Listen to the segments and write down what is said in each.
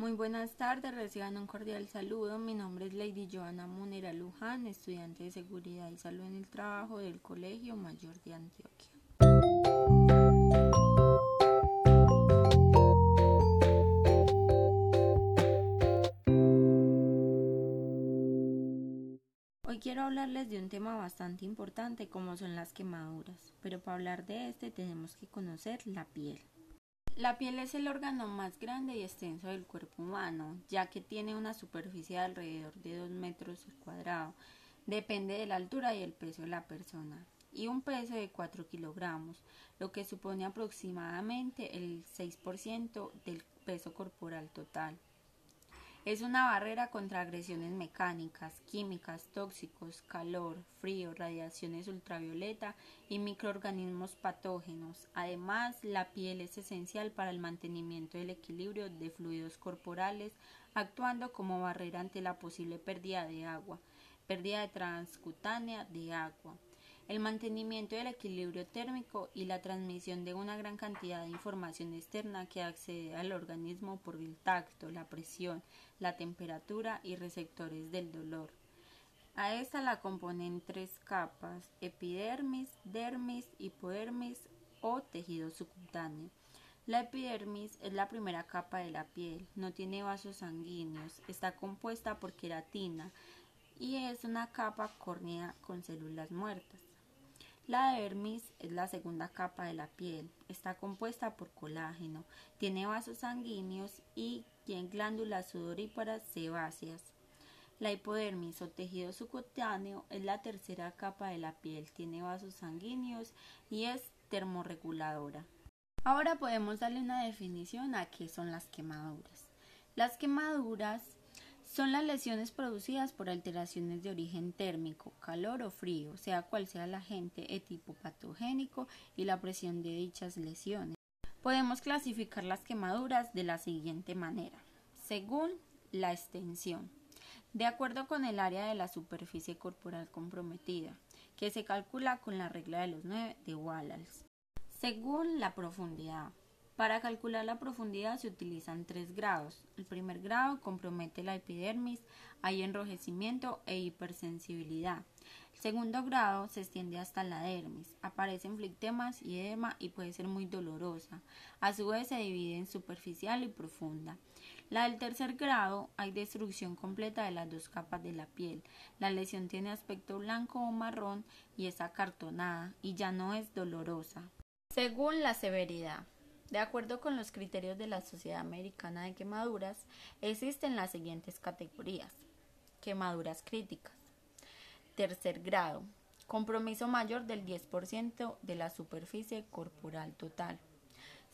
Muy buenas tardes, reciban un cordial saludo. Mi nombre es Lady Joana Munera Luján, estudiante de Seguridad y Salud en el Trabajo del Colegio Mayor de Antioquia. Hoy quiero hablarles de un tema bastante importante como son las quemaduras, pero para hablar de este tenemos que conocer la piel. La piel es el órgano más grande y extenso del cuerpo humano, ya que tiene una superficie de alrededor de 2 metros cuadrados. Depende de la altura y el peso de la persona. Y un peso de 4 kilogramos, lo que supone aproximadamente el 6% del peso corporal total. Es una barrera contra agresiones mecánicas, químicas, tóxicos, calor, frío, radiaciones ultravioleta y microorganismos patógenos. Además, la piel es esencial para el mantenimiento del equilibrio de fluidos corporales, actuando como barrera ante la posible pérdida de agua, pérdida transcutánea de agua el mantenimiento del equilibrio térmico y la transmisión de una gran cantidad de información externa que accede al organismo por el tacto, la presión, la temperatura y receptores del dolor. A esta la componen tres capas, epidermis, dermis, hipodermis o tejido subcutáneo. La epidermis es la primera capa de la piel, no tiene vasos sanguíneos, está compuesta por queratina y es una capa córnea con células muertas. La dermis es la segunda capa de la piel. Está compuesta por colágeno, tiene vasos sanguíneos y tiene glándulas sudoríparas sebáceas. La hipodermis o tejido subcutáneo es la tercera capa de la piel, tiene vasos sanguíneos y es termorreguladora. Ahora podemos darle una definición a qué son las quemaduras. Las quemaduras son las lesiones producidas por alteraciones de origen térmico, calor o frío, sea cual sea el agente tipo patogénico y la presión de dichas lesiones. Podemos clasificar las quemaduras de la siguiente manera, según la extensión, de acuerdo con el área de la superficie corporal comprometida, que se calcula con la regla de los 9 de Wallace, según la profundidad, para calcular la profundidad se utilizan tres grados. El primer grado compromete la epidermis, hay enrojecimiento e hipersensibilidad. El segundo grado se extiende hasta la dermis, aparecen flictemas y edema y puede ser muy dolorosa. A su vez se divide en superficial y profunda. La del tercer grado hay destrucción completa de las dos capas de la piel. La lesión tiene aspecto blanco o marrón y es acartonada y ya no es dolorosa. Según la severidad. De acuerdo con los criterios de la Sociedad Americana de Quemaduras, existen las siguientes categorías. Quemaduras críticas. Tercer grado. Compromiso mayor del 10% de la superficie corporal total.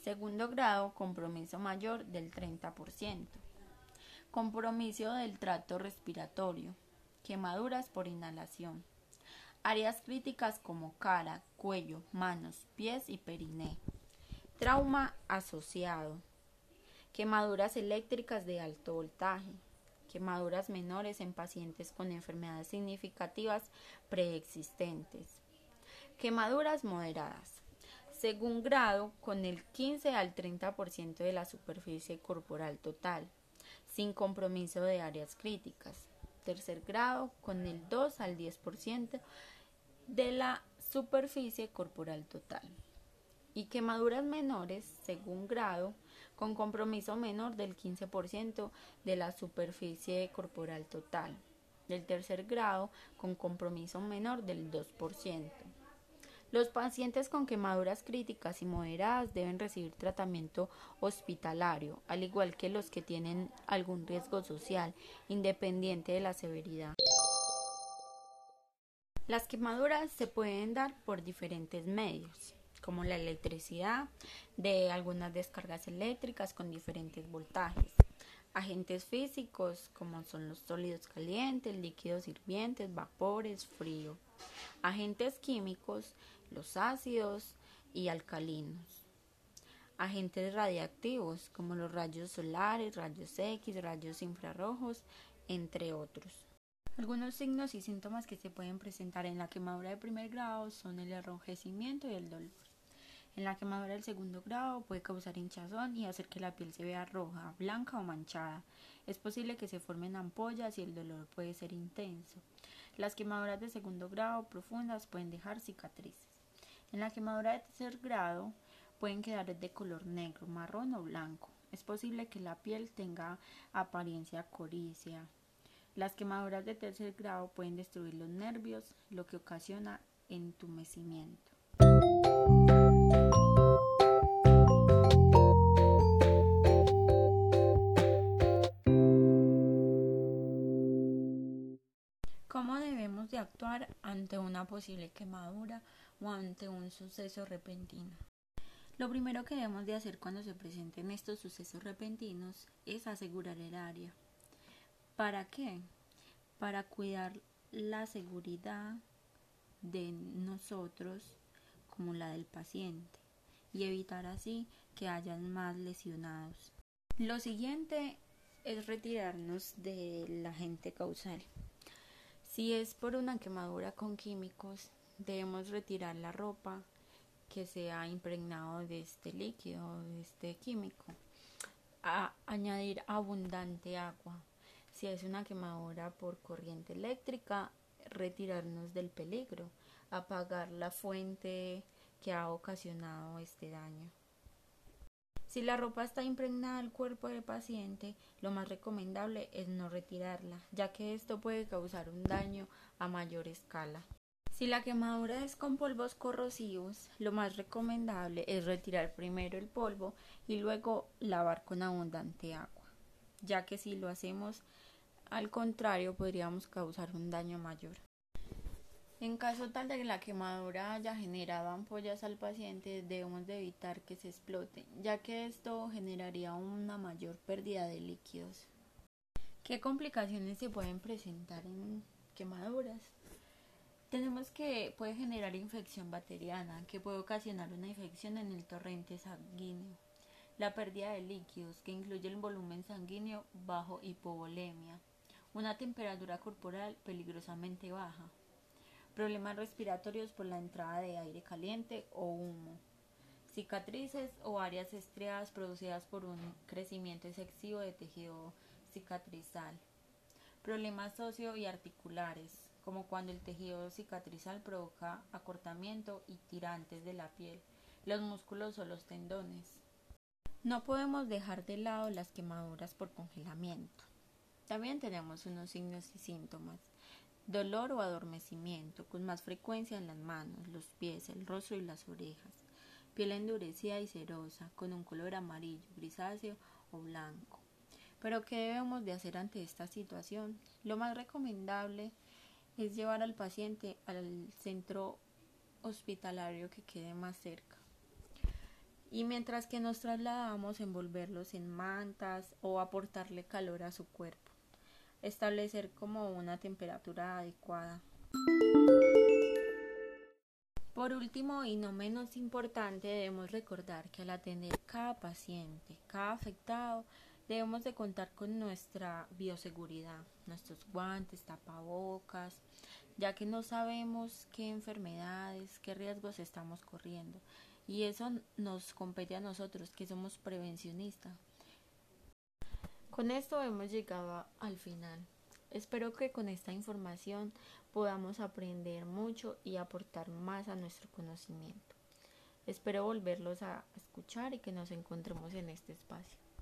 Segundo grado, compromiso mayor del 30%. Compromiso del trato respiratorio. Quemaduras por inhalación. Áreas críticas como cara, cuello, manos, pies y periné. Trauma asociado. Quemaduras eléctricas de alto voltaje. Quemaduras menores en pacientes con enfermedades significativas preexistentes. Quemaduras moderadas. Según grado, con el 15 al 30% de la superficie corporal total, sin compromiso de áreas críticas. Tercer grado, con el 2 al 10% de la superficie corporal total y quemaduras menores según grado con compromiso menor del 15% de la superficie corporal total, del tercer grado con compromiso menor del 2%. Los pacientes con quemaduras críticas y moderadas deben recibir tratamiento hospitalario, al igual que los que tienen algún riesgo social, independiente de la severidad. Las quemaduras se pueden dar por diferentes medios como la electricidad, de algunas descargas eléctricas con diferentes voltajes. Agentes físicos como son los sólidos calientes, líquidos hirvientes, vapores, frío. Agentes químicos, los ácidos y alcalinos. Agentes radiactivos como los rayos solares, rayos X, rayos infrarrojos, entre otros. Algunos signos y síntomas que se pueden presentar en la quemadura de primer grado son el enrojecimiento y el dolor. En la quemadura del segundo grado puede causar hinchazón y hacer que la piel se vea roja, blanca o manchada. Es posible que se formen ampollas y el dolor puede ser intenso. Las quemaduras de segundo grado profundas pueden dejar cicatrices. En la quemadura de tercer grado pueden quedar de color negro, marrón o blanco. Es posible que la piel tenga apariencia corícea. Las quemaduras de tercer grado pueden destruir los nervios, lo que ocasiona entumecimiento. ¿Cómo debemos de actuar ante una posible quemadura o ante un suceso repentino? Lo primero que debemos de hacer cuando se presenten estos sucesos repentinos es asegurar el área. ¿Para qué? Para cuidar la seguridad de nosotros como la del paciente y evitar así que hayan más lesionados. Lo siguiente es retirarnos del agente causal. Si es por una quemadura con químicos, debemos retirar la ropa, que se ha impregnado de este líquido, de este químico. A añadir abundante agua. Si es una quemadura por corriente eléctrica, retirarnos del peligro, apagar la fuente que ha ocasionado este daño. Si la ropa está impregnada al cuerpo del paciente, lo más recomendable es no retirarla, ya que esto puede causar un daño a mayor escala. Si la quemadura es con polvos corrosivos, lo más recomendable es retirar primero el polvo y luego lavar con abundante agua, ya que si lo hacemos al contrario podríamos causar un daño mayor. En caso tal de que la quemadura haya generado ampollas al paciente, debemos de evitar que se exploten, ya que esto generaría una mayor pérdida de líquidos. ¿Qué complicaciones se pueden presentar en quemaduras? Tenemos que puede generar infección bacteriana, que puede ocasionar una infección en el torrente sanguíneo. La pérdida de líquidos, que incluye el volumen sanguíneo bajo hipovolemia. Una temperatura corporal peligrosamente baja. Problemas respiratorios por la entrada de aire caliente o humo. Cicatrices o áreas estriadas producidas por un crecimiento excesivo de tejido cicatrizal. Problemas socio y articulares como cuando el tejido cicatrizal provoca acortamiento y tirantes de la piel, los músculos o los tendones. No podemos dejar de lado las quemaduras por congelamiento. También tenemos unos signos y síntomas. Dolor o adormecimiento, con más frecuencia en las manos, los pies, el rostro y las orejas. Piel endurecida y cerosa, con un color amarillo, grisáceo o blanco. Pero ¿qué debemos de hacer ante esta situación? Lo más recomendable es llevar al paciente al centro hospitalario que quede más cerca. Y mientras que nos trasladamos, envolverlos en mantas o aportarle calor a su cuerpo. Establecer como una temperatura adecuada. Por último y no menos importante, debemos recordar que al atender cada paciente, cada afectado, debemos de contar con nuestra bioseguridad, nuestros guantes, tapabocas, ya que no sabemos qué enfermedades, qué riesgos estamos corriendo. Y eso nos compete a nosotros, que somos prevencionistas. Con esto hemos llegado al final. Espero que con esta información podamos aprender mucho y aportar más a nuestro conocimiento. Espero volverlos a escuchar y que nos encontremos en este espacio.